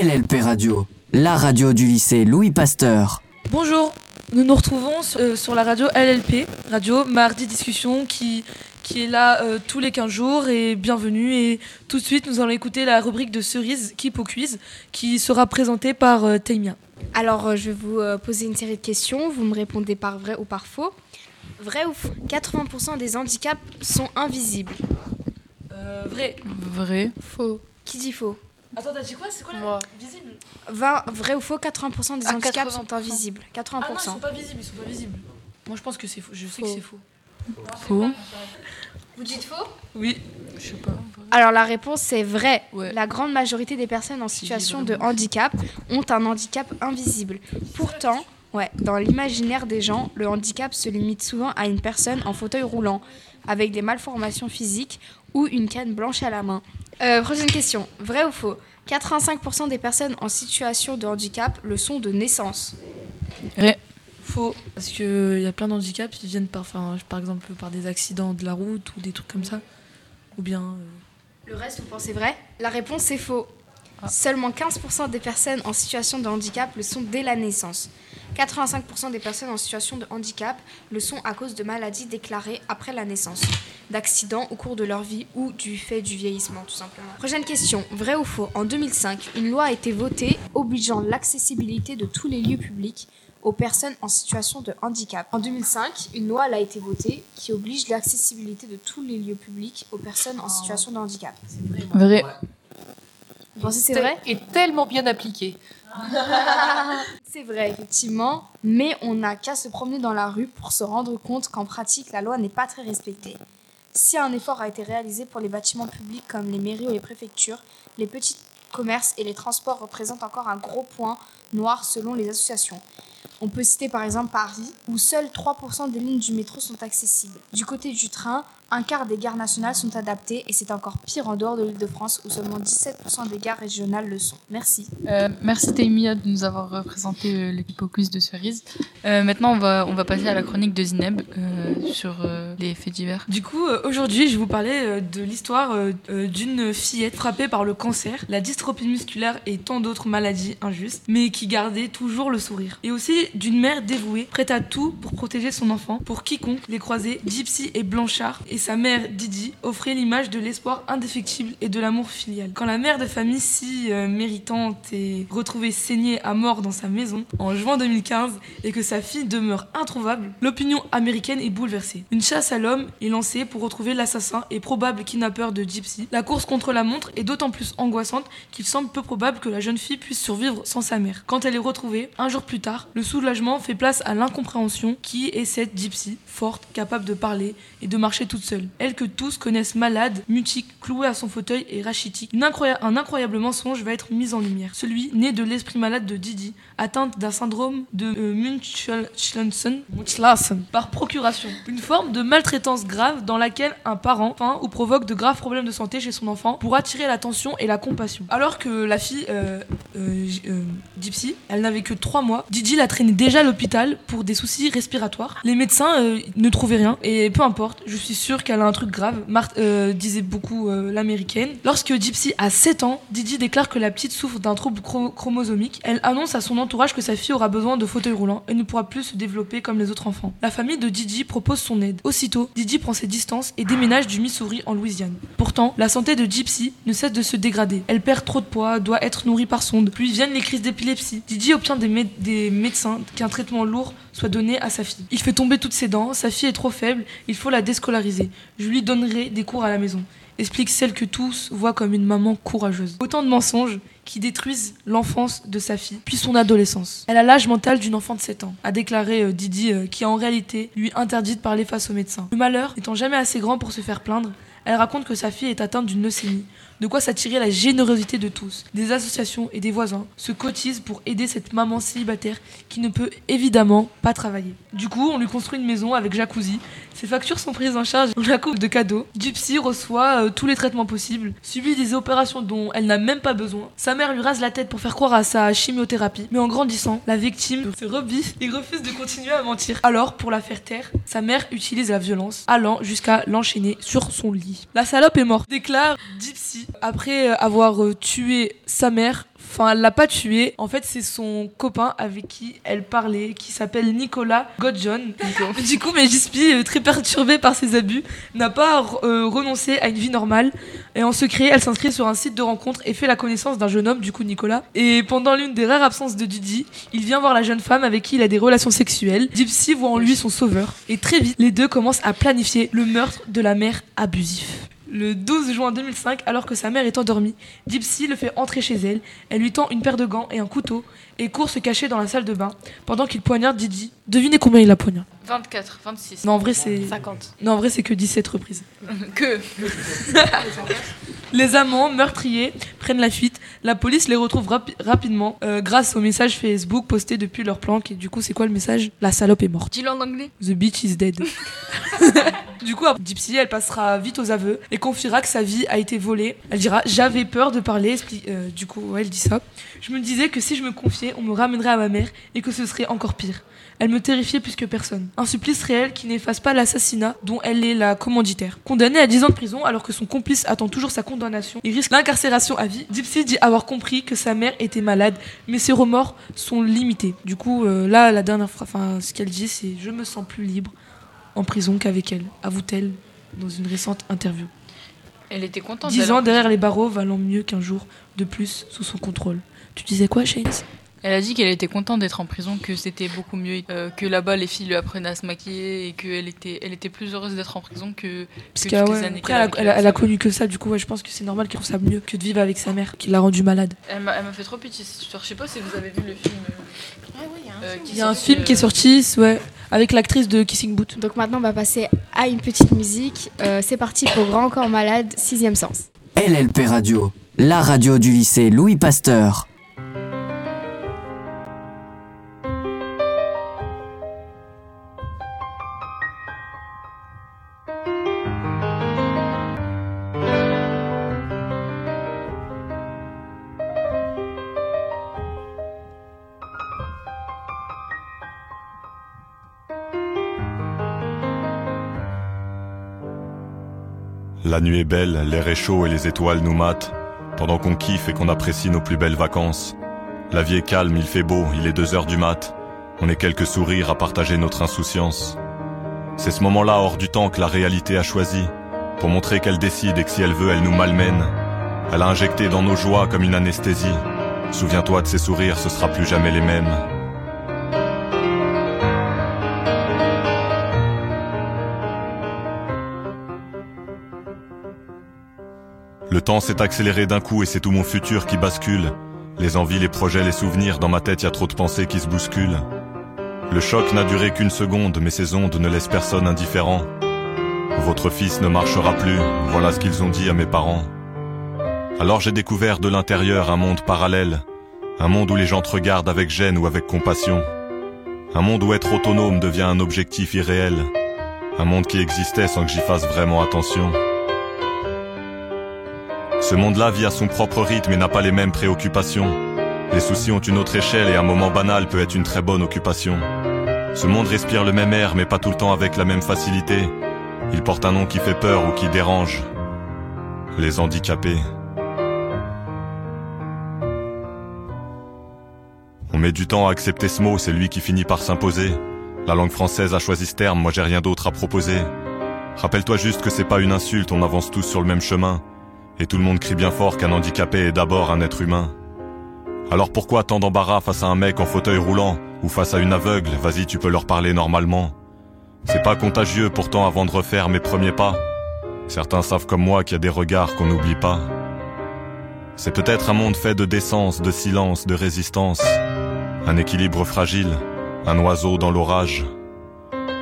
LLP Radio, la radio du lycée Louis Pasteur. Bonjour, nous nous retrouvons sur, euh, sur la radio LLP, radio Mardi Discussion, qui, qui est là euh, tous les 15 jours. Et bienvenue. Et tout de suite, nous allons écouter la rubrique de Cerise Keep au quiz, qui sera présentée par euh, Taimia. Alors, euh, je vais vous euh, poser une série de questions. Vous me répondez par vrai ou par faux. Vrai ou faux? 80% des handicaps sont invisibles. Euh, vrai. Vrai. Faux. Qui dit faux? Attends, t'as dit quoi? C'est quoi la visible? 20, Vrai ou faux 80% des Ah, handicaps 80%. sont invisibles. 80%. Ah non, ils sont pas visibles, ils sont pas visibles. Moi, je pense que c'est faux. Je sais que Faux. c'est faux. Faux. Vous dites faux? Oui. Je sais pas. Alors la réponse c'est vrai. Ouais. La grande majorité des personnes en situation de handicap ont un handicap invisible. Pourtant, ouais, dans l'imaginaire des gens, le handicap se limite souvent à une personne en fauteuil roulant, avec des malformations physiques ou une canne blanche à la main. Euh, prochaine question. Vrai ou faux? 85% des personnes en situation de handicap le sont de naissance. Vrai. Faux. Parce qu'il y a plein d'handicaps qui viennent par, enfin, par exemple par des accidents de la route ou des trucs comme ça. Ou bien. euh, Le reste, vous pensez vrai? La réponse c'est faux. Ah. Seulement 15% des personnes en situation de handicap le sont dès la naissance. 85% des personnes en situation de handicap le sont à cause de maladies déclarées après la naissance, d'accidents au cours de leur vie ou du fait du vieillissement tout simplement. Prochaine question, vrai ou faux? En 2005, une loi a été votée obligeant l'accessibilité de tous les lieux publics aux personnes en situation de handicap. En 2005, une loi a été votée qui oblige l'accessibilité de tous les lieux publics aux personnes en situation de handicap. Vrai. Que c'est vrai Et tellement bien appliqué. C'est vrai, effectivement, mais on n'a qu'à se promener dans la rue pour se rendre compte qu'en pratique, la loi n'est pas très respectée. Si un effort a été réalisé pour les bâtiments publics comme les mairies ou les préfectures, les petits commerces et les transports représentent encore un gros point noir selon les associations. On peut citer par exemple Paris, où seuls 3% des lignes du métro sont accessibles. Du côté du train, un quart des gares nationales sont adaptées et c'est encore pire en dehors de l'île de France, où seulement 17% des gares régionales le sont. Merci. Euh, merci Taimia de nous avoir représenté euh, l'équipe au quiz de Cerise. Euh, maintenant, on va, on va passer à la chronique de Zineb euh, sur euh, les faits divers. Du coup, euh, aujourd'hui, je vais vous parler euh, de l'histoire d'une fillette frappée par le cancer, la dystrophie musculaire et tant d'autres maladies injustes, mais qui gardait toujours le sourire. Et aussi d'une mère dévouée, prête à tout pour protéger son enfant, pour quiconque les croisait, Gypsy et Blanchard, et sa mère Didi offraient l'image de l'espoir indéfectible et de l'amour filial. Quand la mère de famille si euh, méritante est retrouvée saignée à mort dans sa maison en juin 2015 et que sa fille demeure introuvable, l'opinion américaine est bouleversée. Une chasse à l'homme est lancée pour retrouver l'assassin et probable kidnappeur de Gypsy. La course contre la montre est d'autant plus angoissante qu'il semble peu probable que la jeune fille puisse survivre sans sa mère. Quand elle est retrouvée, un jour plus tard, le soulagement fait place à l'incompréhension qui est cette Gypsy, forte, capable de parler et de marcher toute Elle que tous connaissent malade, mutique, clouée à son fauteuil et rachitique. Un incroyable mensonge va être mis en lumière. Celui né de l'esprit malade de Didi, atteinte d'un syndrome de euh, Munchausen par procuration. Une forme de maltraitance grave dans laquelle un parent peint ou provoque de graves problèmes de santé chez son enfant pour attirer l'attention et la compassion. Alors que la fille, euh, euh, euh, Gypsy, elle n'avait que 3 mois, Didi la traînait déjà à l'hôpital pour des soucis respiratoires. Les médecins euh, ne trouvaient rien et peu importe, je suis sûre qu'elle a un truc grave, euh, disait beaucoup euh, l'américaine. Lorsque Gypsy a 7 ans, Didi déclare que la petite souffre d'un trouble chro- chromosomique. Elle annonce à son entourage que sa fille aura besoin de fauteuil roulant et ne pourra plus se développer comme les autres enfants. La famille de Didi propose son aide. Aussitôt, Didi prend ses distances et déménage du Missouri en Louisiane. Pourtant, la santé de Gypsy ne cesse de se dégrader. Elle perd trop de poids, doit être nourrie par sonde. Puis viennent les crises d'épilepsie. Didi obtient des médecins qu'un traitement lourd soit donné à sa fille. Il fait tomber toutes ses dents, sa fille est trop faible, il faut la déscolariser. Je lui donnerai des cours à la maison. Explique celle que tous voient comme une maman courageuse. Autant de mensonges qui détruisent l'enfance de sa fille, puis son adolescence. Elle a l'âge mental d'une enfant de 7 ans, a déclaré euh, Didi, euh, qui en réalité lui interdit de parler face au médecin. Le malheur n'étant jamais assez grand pour se faire plaindre, elle raconte que sa fille est atteinte d'une leucémie. De quoi s'attirer la générosité de tous. Des associations et des voisins se cotisent pour aider cette maman célibataire qui ne peut évidemment pas travailler. Du coup, on lui construit une maison avec jacuzzi. Ses factures sont prises en charge dans la coupe de cadeaux. Gypsy reçoit euh, tous les traitements possibles, subit des opérations dont elle n'a même pas besoin. Sa mère lui rase la tête pour faire croire à sa chimiothérapie. Mais en grandissant, la victime se rebiffe et refuse de continuer à mentir. Alors, pour la faire taire, sa mère utilise la violence, allant jusqu'à l'enchaîner sur son lit. La salope est morte, déclare Gypsy après avoir euh, tué sa mère Enfin, elle l'a pas tué. En fait, c'est son copain avec qui elle parlait, qui s'appelle Nicolas Godjohn. du coup, mais Gispi, euh, très perturbée par ses abus, n'a pas euh, renoncé à une vie normale. Et en secret, elle s'inscrit sur un site de rencontre et fait la connaissance d'un jeune homme, du coup Nicolas. Et pendant l'une des rares absences de Didi, il vient voir la jeune femme avec qui il a des relations sexuelles. Gypsy voit en lui son sauveur. Et très vite, les deux commencent à planifier le meurtre de la mère abusif. Le 12 juin 2005, alors que sa mère est endormie, Gypsy le fait entrer chez elle. Elle lui tend une paire de gants et un couteau et court se cacher dans la salle de bain pendant qu'il poignarde Didi. Devinez combien il a poignardé? 24, 26. Non, en vrai, c'est 50. non, en vrai, c'est que 17 reprises. Que Les amants meurtriers prennent la fuite. La police les retrouve rapi- rapidement euh, grâce au message Facebook posté depuis leur planque. Et du coup, c'est quoi le message? La salope est morte. Dis-le en anglais. The bitch is dead. du coup, Gypsy, elle passera vite aux aveux et confiera que sa vie a été volée. Elle dira J'avais peur de parler. euh, du coup, ouais, elle dit ça. Je me disais que si je me confiais, on me ramènerait à ma mère et que ce serait encore pire. Elle me terrifiait plus que personne. Un supplice réel qui n'efface pas l'assassinat dont elle est la commanditaire. Condamnée à 10 ans de prison alors que son complice attend toujours sa condamnation et risque l'incarcération à vie, Gypsy dit avoir compris que sa mère était malade, mais ses remords sont limités. Du coup, euh, là, la dernière phrase, enfin, ce qu'elle dit, c'est Je me sens plus libre en prison qu'avec elle, avoue-t-elle dans une récente interview. Elle était contente. 10 d'aller ans derrière les barreaux valant mieux qu'un jour de plus sous son contrôle. Tu disais quoi, Shane? Elle a dit qu'elle était contente d'être en prison, que c'était beaucoup mieux, euh, que là-bas les filles lui apprenaient à se maquiller et qu'elle était, elle était plus heureuse d'être en prison que, Parce que qu'elle toutes ouais, les années après, qu'elle elle, a, elle a- elle connu que ça, du coup, ouais, je pense que c'est normal qu'elle trouve ça mieux que de vivre avec sa mère, qui l'a rendue malade. Elle m'a elle m'a fait trop pitié cette histoire. Je sais pas si vous avez vu le film. euh, qui Il y a un film qui est euh, sorti, ouais, avec l'actrice de Kissing Booth. Donc maintenant, on va passer à une petite musique. Euh, c'est parti pour Grand Corps Malade, sixième sens. LLP Radio, la radio du lycée Louis Pasteur. La nuit est belle, l'air est chaud et les étoiles nous matent, pendant qu'on kiffe et qu'on apprécie nos plus belles vacances. La vie est calme, il fait beau, il est deux heures du mat. On est quelques sourires à partager notre insouciance. C'est ce moment-là hors du temps que la réalité a choisi, pour montrer qu'elle décide et que si elle veut, elle nous malmène. Elle a injecté dans nos joies comme une anesthésie. Souviens-toi de ces sourires, ce sera plus jamais les mêmes. Le temps s'est accéléré d'un coup et c'est tout mon futur qui bascule. Les envies, les projets, les souvenirs, dans ma tête y a trop de pensées qui se bousculent. Le choc n'a duré qu'une seconde, mais ces ondes ne laissent personne indifférent. Votre fils ne marchera plus, voilà ce qu'ils ont dit à mes parents. Alors j'ai découvert de l'intérieur un monde parallèle, un monde où les gens te regardent avec gêne ou avec compassion. Un monde où être autonome devient un objectif irréel. Un monde qui existait sans que j'y fasse vraiment attention. Ce monde-là vit à son propre rythme et n'a pas les mêmes préoccupations. Les soucis ont une autre échelle et un moment banal peut être une très bonne occupation. Ce monde respire le même air mais pas tout le temps avec la même facilité. Il porte un nom qui fait peur ou qui dérange. Les handicapés. On met du temps à accepter ce mot, c'est lui qui finit par s'imposer. La langue française a choisi ce terme, moi j'ai rien d'autre à proposer. Rappelle-toi juste que c'est pas une insulte, on avance tous sur le même chemin. Et tout le monde crie bien fort qu'un handicapé est d'abord un être humain. Alors pourquoi tant d'embarras face à un mec en fauteuil roulant ou face à une aveugle? Vas-y, tu peux leur parler normalement. C'est pas contagieux pourtant avant de refaire mes premiers pas. Certains savent comme moi qu'il y a des regards qu'on n'oublie pas. C'est peut-être un monde fait de décence, de silence, de résistance. Un équilibre fragile, un oiseau dans l'orage.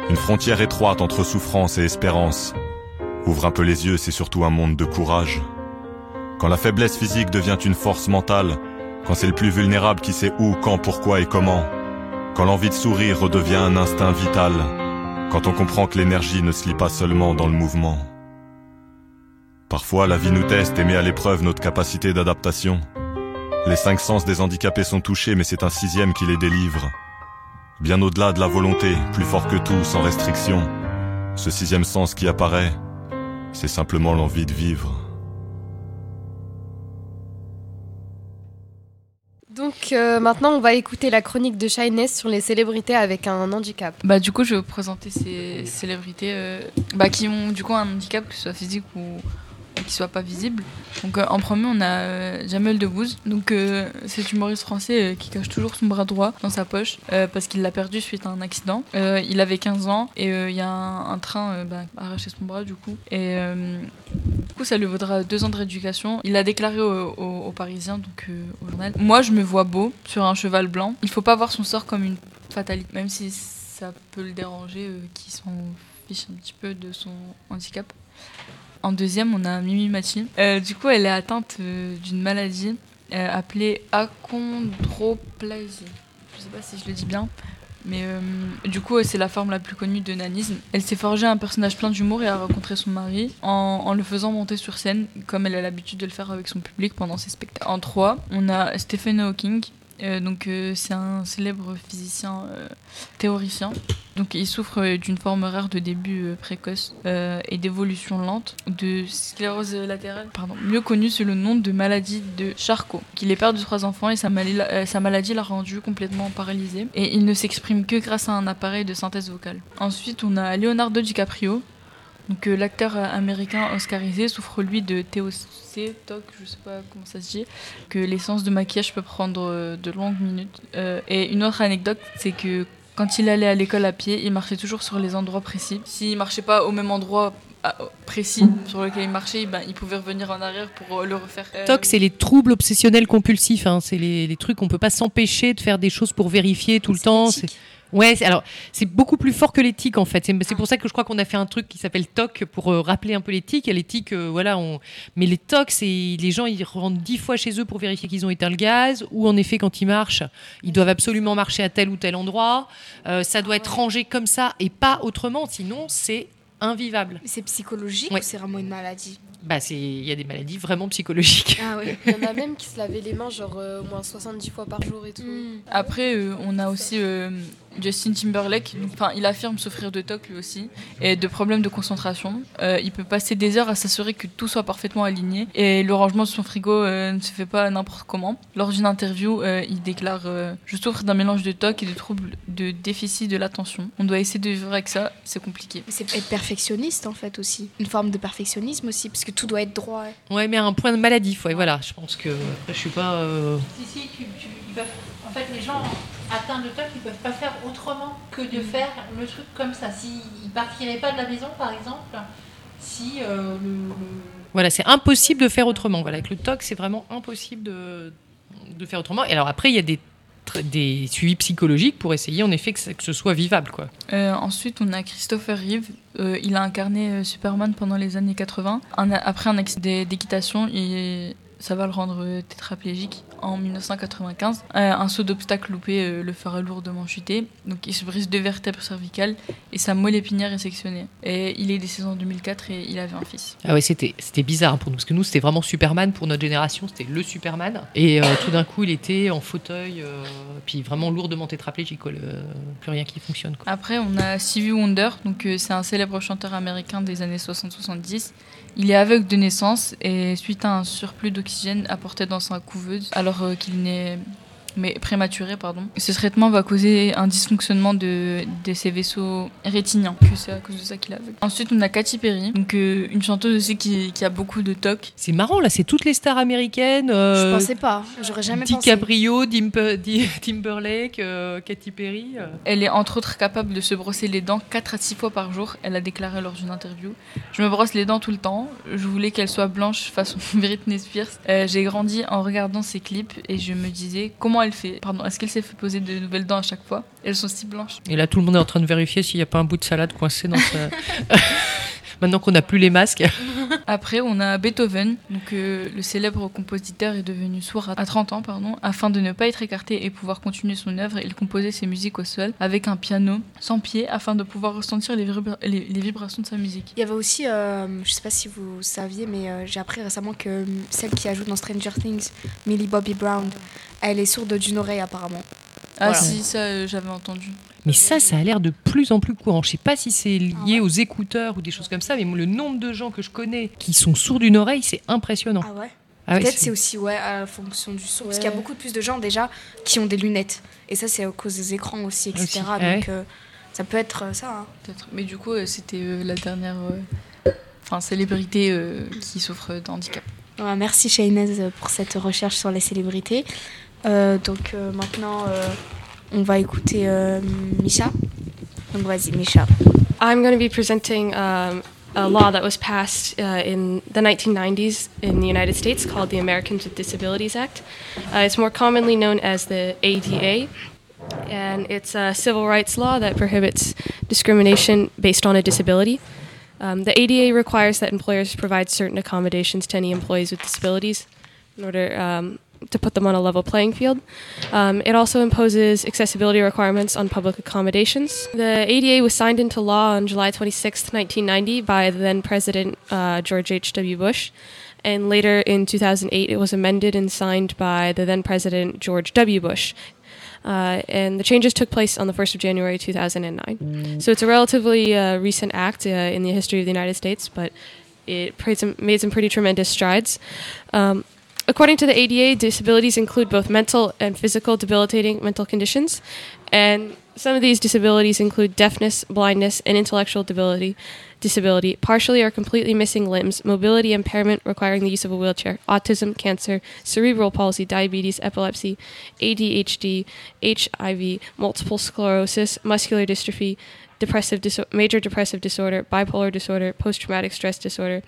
Une frontière étroite entre souffrance et espérance. Ouvre un peu les yeux, c'est surtout un monde de courage. Quand la faiblesse physique devient une force mentale, quand c'est le plus vulnérable qui sait où, quand, pourquoi et comment, quand l'envie de sourire redevient un instinct vital, quand on comprend que l'énergie ne se lie pas seulement dans le mouvement. Parfois, la vie nous teste et met à l'épreuve notre capacité d'adaptation. Les cinq sens des handicapés sont touchés, mais c'est un sixième qui les délivre. Bien au-delà de la volonté, plus fort que tout, sans restriction. Ce sixième sens qui apparaît, c'est simplement l'envie de vivre. Euh, maintenant, on va écouter la chronique de Shyness sur les célébrités avec un handicap. Bah du coup, je vais vous présenter ces célébrités euh, bah, qui ont du coup un handicap, que ce soit physique ou qui soit pas visible. Donc euh, en premier, on a euh, Jamel Debbouze. Donc euh, cet humoriste français qui cache toujours son bras droit dans sa poche parce qu'il l'a perdu suite à un accident. Il avait 15 ans et il y a un, train bah, a arraché son bras du coup. Et du coup, ça lui vaudra deux ans de rééducation. Il l'a déclaré aux au, au Parisiens, donc au journal. Moi, je me vois beau sur un cheval blanc. Il faut pas voir son sort comme une fatalité, même si ça peut le déranger, qui s'en fiche un petit peu de son handicap. En deuxième, on a Mimi Mati. Euh, du coup, elle est atteinte euh, d'une maladie euh, appelée achondroplasie. Je sais pas si je le dis bien. Mais du coup, c'est la forme la plus connue de nanisme. Elle s'est forgée un personnage plein d'humour et a rencontré son mari en, en le faisant monter sur scène, comme elle a l'habitude de le faire avec son public pendant ses spectacles. En trois, on a Stephen Hawking. Euh, donc euh, c'est un célèbre physicien euh, théoricien. Donc il souffre d'une forme rare de début précoce et d'évolution lente de sclérose latérale, pardon, mieux connue sous le nom de maladie de Charcot. Il est père de trois enfants et sa, euh, sa maladie l'a rendu complètement paralysé et il ne s'exprime que grâce à un appareil de synthèse vocale. Ensuite on a Leonardo DiCaprio. Donc euh, l'acteur euh, américain oscarisé souffre lui de TOC, TOC, je sais pas comment ça se dit, que l'essence de maquillage peut prendre euh, de longues minutes. Euh, et une autre anecdote, c'est que quand il allait à l'école à pied, il marchait toujours sur les endroits précis. S'il marchait pas au même endroit ah, précis sur lequel il marchait, ben, il pouvait revenir en arrière pour le refaire. TOC, c'est les troubles obsessionnels compulsifs. hein. C'est les, les trucs qu'on peut pas s'empêcher de faire des choses pour vérifier tout le temps. Ouais, alors c'est beaucoup plus fort que l'éthique en fait. C'est pour ça que je crois qu'on a fait un truc qui s'appelle TOC pour euh, rappeler un peu l'éthique. L'éthique, euh, voilà, on... mais les TOC, c'est les gens ils rentrent dix fois chez eux pour vérifier qu'ils ont éteint le gaz. Ou en effet, quand ils marchent, ils doivent absolument marcher à tel ou tel endroit. Euh, ça doit être rangé comme ça et pas autrement, sinon c'est invivable. C'est psychologique Ouais. ou c'est vraiment une maladie? Bah, c'est il y a des maladies vraiment psychologiques. Ah oui. Il y en a même qui se lavaient les mains genre euh, au moins 70 fois par jour et tout. Après, euh, on a aussi euh, Justin Timberlake. Enfin, il affirme souffrir de TOC lui aussi et de problèmes de concentration. Euh, il peut passer des heures à s'assurer que tout soit parfaitement aligné et le rangement de son frigo euh, ne se fait pas n'importe comment. Lors d'une interview, euh, il déclare euh, Je souffre d'un mélange de TOC et de troubles de déficit de l'attention. On doit essayer de vivre avec ça, c'est compliqué. C'est être perfectionniste en fait aussi. Une forme de perfectionnisme aussi, parce que tout doit être droit. Ouais, mais à un point de maladie, ouais, voilà. Je pense que après, je suis pas. euh, Si, si, tu- tu- ils peuvent- en fait, les gens atteints de TOC, ils peuvent pas faire autrement que de faire le truc comme ça. S'ils ne partiraient pas de la maison, par exemple, si euh, le, le- Voilà, c'est impossible de faire autrement. Voilà, avec le TOC, c'est vraiment impossible de, de faire autrement. Et alors après, il y a des, des suivis psychologiques pour essayer en effet que, que ce soit vivable, quoi. Euh, ensuite, on a Christopher Reeve. Euh, il a incarné euh, Superman pendant les années 80. Un- après un accident d'équitation, il- ça va le rendre euh, tétraplégique en 1995. Euh, un saut d'obstacle loupé euh, le fera lourdement chuter. Donc, il se brise deux vertèbres cervicales et sa moelle épinière est sectionnée. Et il est décédé en 2004 et il avait un fils. Ah ouais, c'était c'était bizarre pour nous, parce que nous, c'était vraiment Superman pour notre génération, c'était le Superman. Et euh, tout d'un coup, il était en fauteuil, puis vraiment lourdement tétraplégique, quoi, le- plus rien qui fonctionne. Quoi. Après, on a Stevie Wonder, donc c'est un célèbre chanteur américain des années 60-70. Il est aveugle de naissance et suite à un surplus d'oxygène apporté dans sa couveuse, alors euh, qu'il n'est mais prématuré, pardon. Ce traitement va causer un dysfonctionnement de, de ses vaisseaux rétiniens, que c'est à cause de ça qu'il aveugle. Ensuite, on a Katy Perry, donc euh, une chanteuse aussi qui, qui a beaucoup de toc. C'est marrant, là, c'est toutes les stars américaines. euh, Je pensais pas, j'aurais jamais pensé. DiCaprio, Di- Timberlake, euh, Katy Perry. euh. Elle est entre autres capable de se brosser les dents 4 à 6 fois par jour. Elle a déclaré lors d'une interview Je me brosse les dents tout le temps. Je voulais qu'elles soient blanches façon Britney Spears. Euh, J'ai grandi en regardant ses clips et je me disais comment elle fait. Pardon, est-ce qu'elle s'est fait poser de nouvelles dents à chaque fois? Elles sont si blanches. Et là, tout le monde est en train de vérifier s'il n'y a pas un bout de salade coincé dans sa. Maintenant qu'on n'a plus les masques. Après, on a Beethoven. Donc, euh, le célèbre compositeur est devenu sourd à 30 ans, pardon. Afin de ne pas être écarté et pouvoir continuer son œuvre, il composait ses musiques au sol avec un piano sans pied afin de pouvoir ressentir les, vibra- les- les vibrations de sa musique. Il y avait aussi, euh, je sais pas si vous saviez, mais euh, j'ai appris récemment que euh, celle qui ajoute dans Stranger Things, Millie Bobby Brown, elle est sourde d'une oreille apparemment. Ah Voilà. si, ça euh, j'avais entendu. Mais ça, ça a l'air de plus en plus courant. Je sais pas si c'est lié aux écouteurs ou des choses comme ça, mais le nombre de gens que je connais qui sont sourds d'une oreille, c'est impressionnant. Ah ouais Ah Peut-être c'est- c'est aussi ouais, à la fonction du son, parce qu'il y a beaucoup plus de gens déjà qui ont des lunettes. Et ça, c'est à cause des écrans aussi, etc. Aussi, ah Donc ouais. euh, ça peut être euh, ça. hein. Peut-être. Mais du coup, euh, c'était euh, la dernière euh, enfin, célébrité euh, qui souffre d'handicap. Ouais, merci Shainez pour cette recherche sur les célébrités. Euh, donc euh, maintenant, euh, on va écouter euh, Misha. Donc vas-y, Misha. I'm going to be presenting um, a law that was passed uh, in the 1990s in the United States called the Americans with Disabilities Act. Uh, it's more commonly known as the ADA, and it's a civil rights law that prohibits discrimination based on a disability. Um, the ADA requires that employers provide certain accommodations to any employees with disabilities in order um, to put them on a level playing field. Um, it also imposes accessibility requirements on public accommodations. The ADA was signed into law on July 26, 1990, by the then President uh, George H.W. Bush. And later in 2008, it was amended and signed by the then President George W. Bush. Uh, and the changes took place on the 1st of January 2009. So it's a relatively uh, recent act uh, in the history of the United States, but it made some, made some pretty tremendous strides. Um, According to the ADA, disabilities include both mental and physical debilitating mental conditions. And some of these disabilities include deafness, blindness, and intellectual disability, disability, partially or completely missing limbs, mobility impairment requiring the use of a wheelchair, autism, cancer, cerebral palsy, diabetes, epilepsy, ADHD, HIV, multiple sclerosis, muscular dystrophy, depressive dis- major depressive disorder, bipolar disorder, post traumatic stress disorder,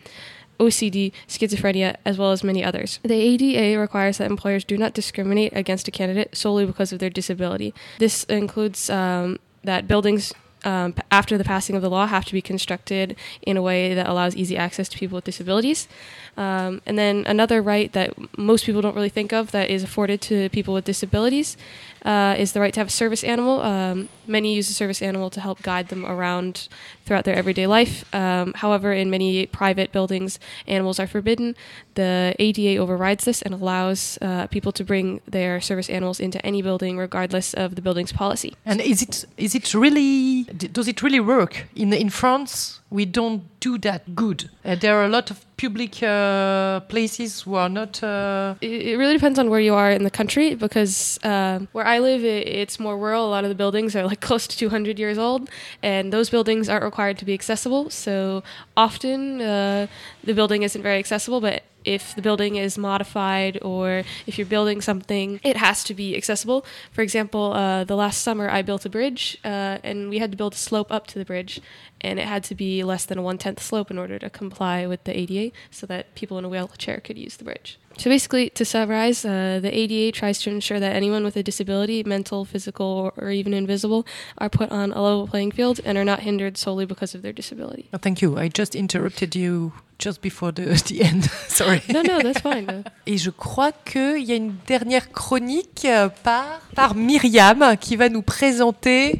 OCD, schizophrenia, as well as many others. The ADA requires that employers do not discriminate against a candidate solely because of their disability. This includes um, that buildings. Um, after the passing of the law, have to be constructed in a way that allows easy access to people with disabilities. Um, and then another right that most people don't really think of that is afforded to people with disabilities uh, is the right to have a service animal. Um, many use a service animal to help guide them around throughout their everyday life. Um, however, in many private buildings, animals are forbidden. The ADA overrides this and allows uh, people to bring their service animals into any building, regardless of the building's policy. And is it is it really does it really work in in France? We don't do that good. Uh, there are a lot of public uh, places who are not. Uh, it, it really depends on where you are in the country because uh, where I live, it, it's more rural. A lot of the buildings are like close to 200 years old, and those buildings aren't required to be accessible. So often uh, the building isn't very accessible, but if the building is modified or if you're building something, it has to be accessible. For example, uh, the last summer I built a bridge uh, and we had to build a slope up to the bridge, and it had to be less than a one tenth slope in order to comply with the ADA so that people in a wheelchair could use the bridge. So basically, to summarize, uh, the ADA tries to ensure that anyone with a disability, mental, physical, or, even invisible, are put on a level playing field and are not hindered solely because of their disability. oh, thank you. I just interrupted you just before the, the end. Sorry. No, no, that's fine. Et je crois qu'il y a une dernière chronique euh, par, par Myriam qui va nous présenter.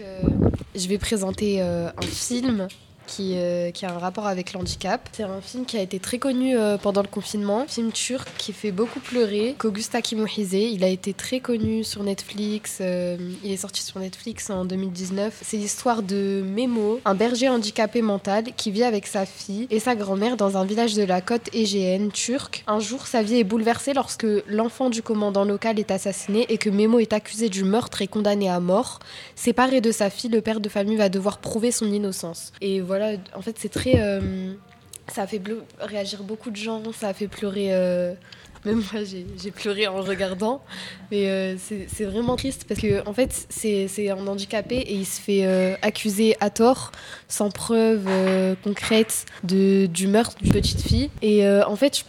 Euh, je vais présenter euh, un film qui, euh, qui a un rapport avec le handicap. C'est un film qui a été très connu euh, pendant le confinement, film turc qui fait beaucoup pleurer, qu'Augusta Kimohize. Il a été très connu sur Netflix, euh, il est sorti sur Netflix en 2019. C'est l'histoire de Memo, un berger handicapé mental qui vit avec sa fille et sa grand-mère dans un village de la côte égéenne turque. Un jour, sa vie est bouleversée lorsque l'enfant du commandant local est assassiné et que Memo est accusé du meurtre et condamné à mort. Séparé de sa fille, le père de famille va devoir prouver son innocence. Et voilà, en fait, c'est très. euh, ça a fait réagir beaucoup de gens, ça a fait pleurer. euh, même moi, j'ai pleuré en regardant. Mais euh, c'est vraiment triste parce que, en fait, c'est un handicapé et il se fait accuser à tort, sans preuve concrète, de, du meurtre d'une petite fille. Et en fait,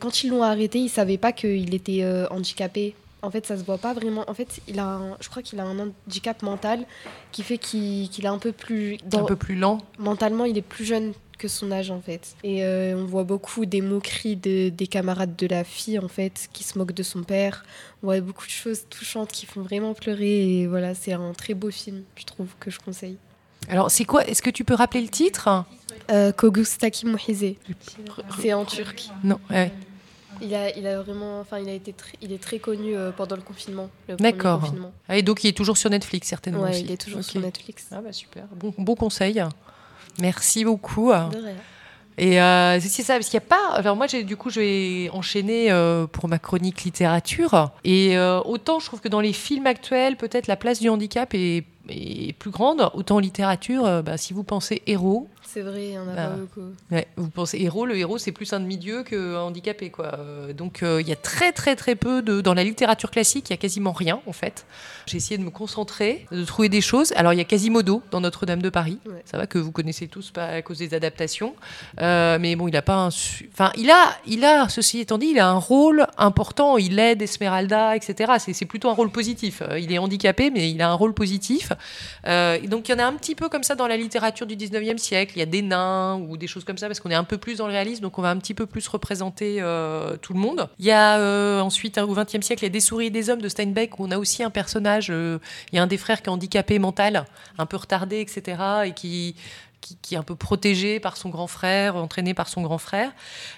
quand ils l'ont arrêté, ils ne savaient pas qu'il était handicapé. En fait, ça se voit pas vraiment. En fait, il a un- je crois qu'il a un handicap mental qui fait qu'il qu'il est un peu plus. Un dans- peu plus lent. mentalement, il est plus jeune que son âge en fait. Et euh, on voit beaucoup des moqueries de- des camarades de la fille en fait, qui se moquent de son père. On voit beaucoup de choses touchantes qui font vraiment pleurer. Et voilà, c'est un très beau film, je trouve, que je conseille. Alors, c'est quoi Est-ce que tu peux rappeler le titre? Euh, Kogustaki Mohize. C'est en turc. Non. ouais. Il a, il a vraiment, enfin, il a été, très- il est très connu euh, pendant le confinement. le D'accord. confinement. Ah, et donc, il est toujours sur Netflix, certainement. Ouais, aussi. il est toujours Ok. sur Netflix. Ah bah super. Bon, bon conseil. Merci beaucoup. De rien. Et euh, c'est ça, parce qu'il n'y a pas. Alors moi, j'ai du coup, je vais enchaîner euh, pour ma chronique littérature. Et euh, autant je trouve que dans les films actuels, peut-être la place du handicap est, est plus grande, autant en littérature, euh, bah, si vous pensez héros, C'est vrai, il y en a Ah. pas beaucoup. Ouais, vous pensez héros, le héros c'est plus un demi-dieu qu'un handicapé quoi. Euh, donc euh, il y a très très très peu de dans la littérature classique, il y a quasiment rien en fait. J'ai essayé de me concentrer, de trouver des choses. Alors il y a Quasimodo dans Notre-Dame de Paris, Ouais. ça va que vous connaissez tous pas à cause des adaptations. Euh, mais bon, il a pas un su- enfin il a il a ceci étant dit, il a un rôle important, il aide Esmeralda, etc. C'est c'est plutôt un rôle positif. Il est handicapé mais il a un rôle positif. Euh, donc il y en a un petit peu comme ça dans la littérature du 19e siècle. Il y a des nains ou des choses comme ça parce qu'on est un peu plus dans le réalisme, donc on va un petit peu plus représenter euh, tout le monde. Il y a euh, ensuite au 20e siècle, il y a des souris et des hommes de Steinbeck où on a aussi un personnage. euh, il y a un des frères qui est handicapé mental, un peu retardé, etc. et qui qui, est un peu protégé par son grand frère, entraîné par son grand frère.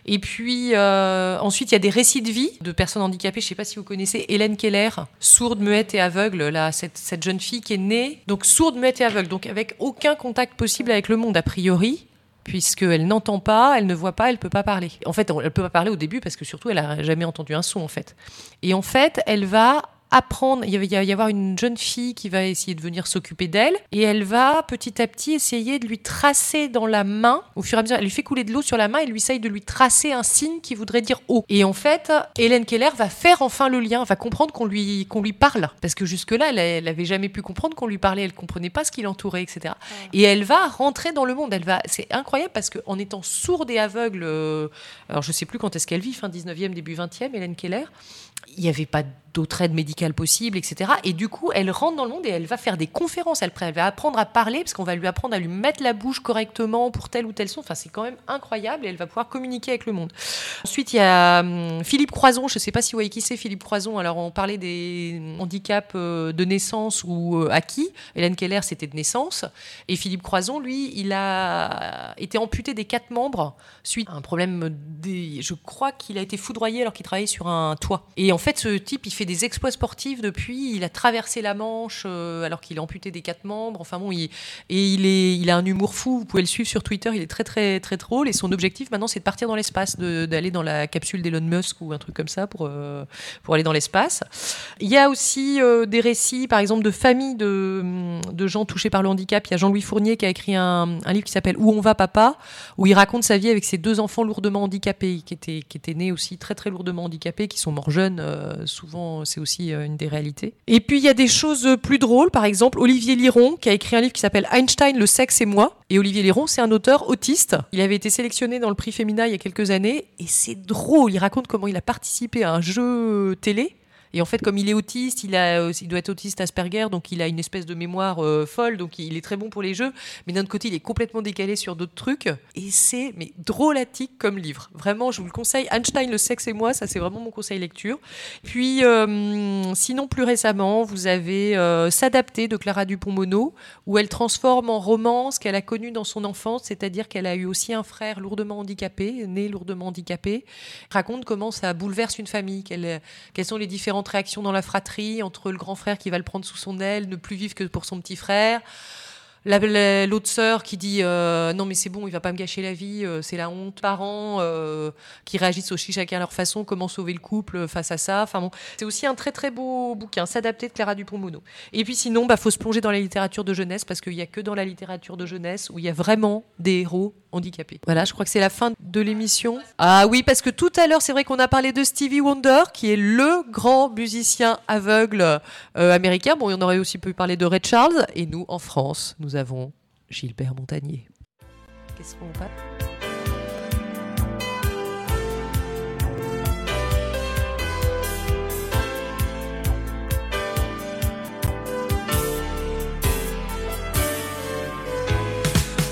Et puis euh, ensuite, il y a des récits de vie de personnes handicapées. Je ne sais pas si vous connaissez Hélène Keller, sourde, muette et aveugle. Là, cette, cette jeune fille qui est née donc sourde, muette et aveugle, donc avec aucun contact possible avec le monde a priori puisqu'elle n'entend pas, elle ne voit pas, elle peut pas parler. En fait, elle peut pas parler au début parce que surtout, elle a jamais entendu un son en fait. Et en fait, elle va apprendre, il va y avoir une jeune fille qui va essayer de venir s'occuper d'elle et elle va petit à petit essayer de lui tracer dans la main, au fur et à mesure, elle lui fait couler de l'eau sur la main et lui essaye de lui tracer un signe qui voudrait dire eau. Et en fait, Hélène Keller va faire enfin le lien, va comprendre qu'on lui, qu'on lui parle. Parce que jusque-là, elle, elle avait jamais pu comprendre qu'on lui parlait, elle comprenait pas ce qui l'entourait, etc. Et elle va rentrer dans le monde. Elle va, c'est incroyable parce qu'en étant sourde et aveugle, euh, alors je sais plus quand est-ce qu'elle vit, fin 19e, début 20e, Hélène Keller, il n'y avait pas d'autre aide médicale possible, etc. Et du coup, elle rentre dans le monde et elle va faire des conférences. Elle, va apprendre à parler parce qu'on va lui apprendre à lui mettre la bouche correctement pour tel ou tel son. Enfin, c'est quand même incroyable et elle va pouvoir communiquer avec le monde. Ensuite, il y a hum, Philippe Croison. Je ne sais pas si vous voyez qui c'est, Philippe Croison. Alors, on parlait des handicaps euh, de naissance ou euh, acquis. Hélène Keller, c'était de naissance. Et Philippe Croison, lui, il a été amputé des quatre membres suite à un problème des... Je crois qu'il a été foudroyé alors qu'il travaillait sur un toit. En fait, ce type, il fait des exploits sportifs depuis. Il a traversé la Manche euh, alors qu'il est amputé des quatre membres. Enfin bon, il... et il, est... il a un humour fou. Vous pouvez le suivre sur Twitter. Il est très, très, très drôle. Et son objectif maintenant, c'est de partir dans l'espace, d'aller dans la capsule d'Elon Musk ou un truc comme ça pour, euh, pour aller dans l'espace. Il y a aussi euh, des récits, par exemple, de familles de, de gens touchés par le handicap. Il y a Jean-Louis Fournier qui a écrit un, un livre qui s'appelle Où on va, papa, où il raconte sa vie avec ses deux enfants lourdement handicapés, qui étaient, qui étaient nés aussi très, très lourdement handicapés, qui sont morts jeunes. Euh, souvent, c'est aussi euh, une des réalités. Et puis, il y a des choses plus drôles. Par exemple, Olivier Liron, qui a écrit un livre qui s'appelle Einstein, le sexe et moi. Et Olivier Liron, c'est un auteur autiste. Il avait été sélectionné dans le prix Femina il y a quelques années. Et c'est drôle. Il raconte comment il a participé à un jeu télé. Et en fait, comme il est autiste, il, a, euh, il doit être autiste Asperger, donc il a une espèce de mémoire euh, folle, donc il est très bon pour les jeux. Mais d'un autre côté, il est complètement décalé sur d'autres trucs. Et c'est mais drôlatique comme livre. Vraiment, je vous le conseille. Einstein, le sexe et moi, ça c'est vraiment mon conseil lecture. Puis, euh, sinon, plus récemment, vous avez S'adapter de Clara Dupont-Mono, où elle transforme en roman ce qu'elle a connu dans son enfance, c'est-à-dire qu'elle a eu aussi un frère lourdement handicapé, né lourdement handicapé. Raconte comment ça bouleverse une famille, quelles, quelles sont les différentes réactions dans la fratrie entre le grand frère qui va le prendre sous son aile, ne plus vivre que pour son petit frère. La- la- L'autre sœur qui dit euh, non mais c'est bon il va pas me gâcher la vie euh, c'est la honte. Parents euh, qui réagissent aussi chacun à leur façon comment sauver le couple face à ça. Enfin bon c'est aussi un très très beau bouquin s'adapter de Clara Dupont-Mono. Et puis sinon bah faut se plonger dans la littérature de jeunesse parce qu'il y a que dans la littérature de jeunesse où il y a vraiment des héros handicapés. Voilà je crois que c'est la fin de l'émission. Ah oui parce que tout à l'heure c'est vrai qu'on a parlé de Stevie Wonder qui est le grand musicien aveugle américain. Bon on aurait aussi pu parler de Ray Charles et nous en France nous avons Gilbert Montagnier. Qu'est-ce qu'on va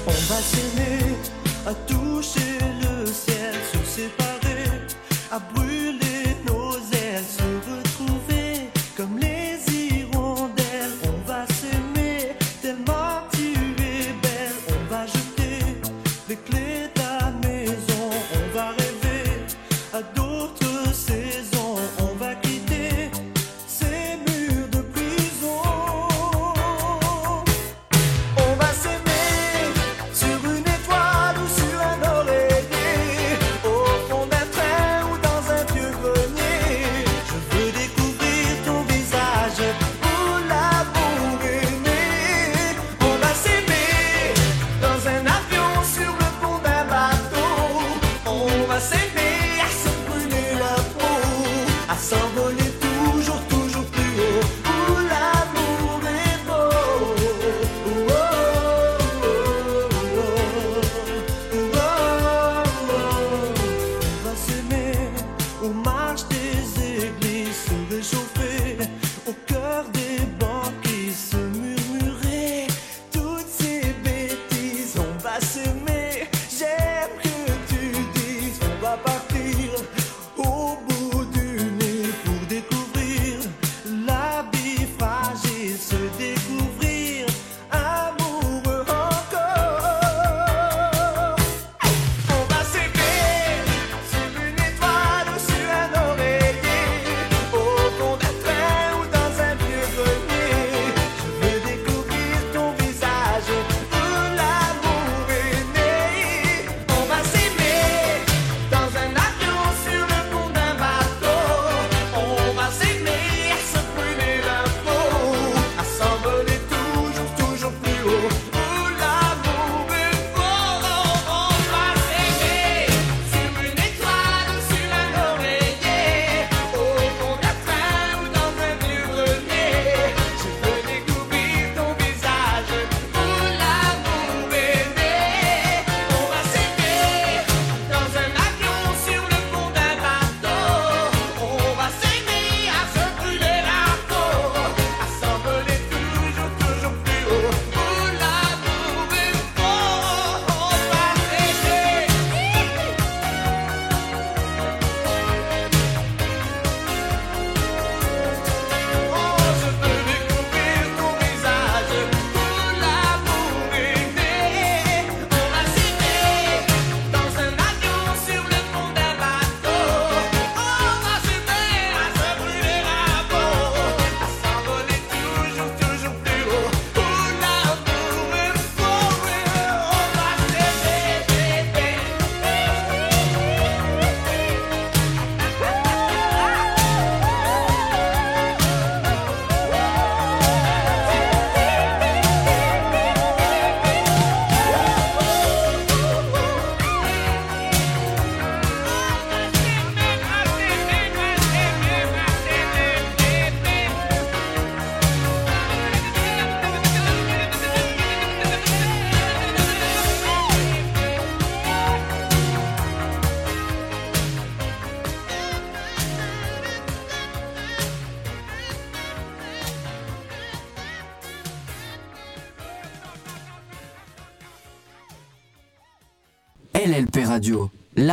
On va s'aimer, à toucher le ciel, se séparer, à brûler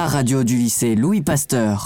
radio du lycée Louis Pasteur.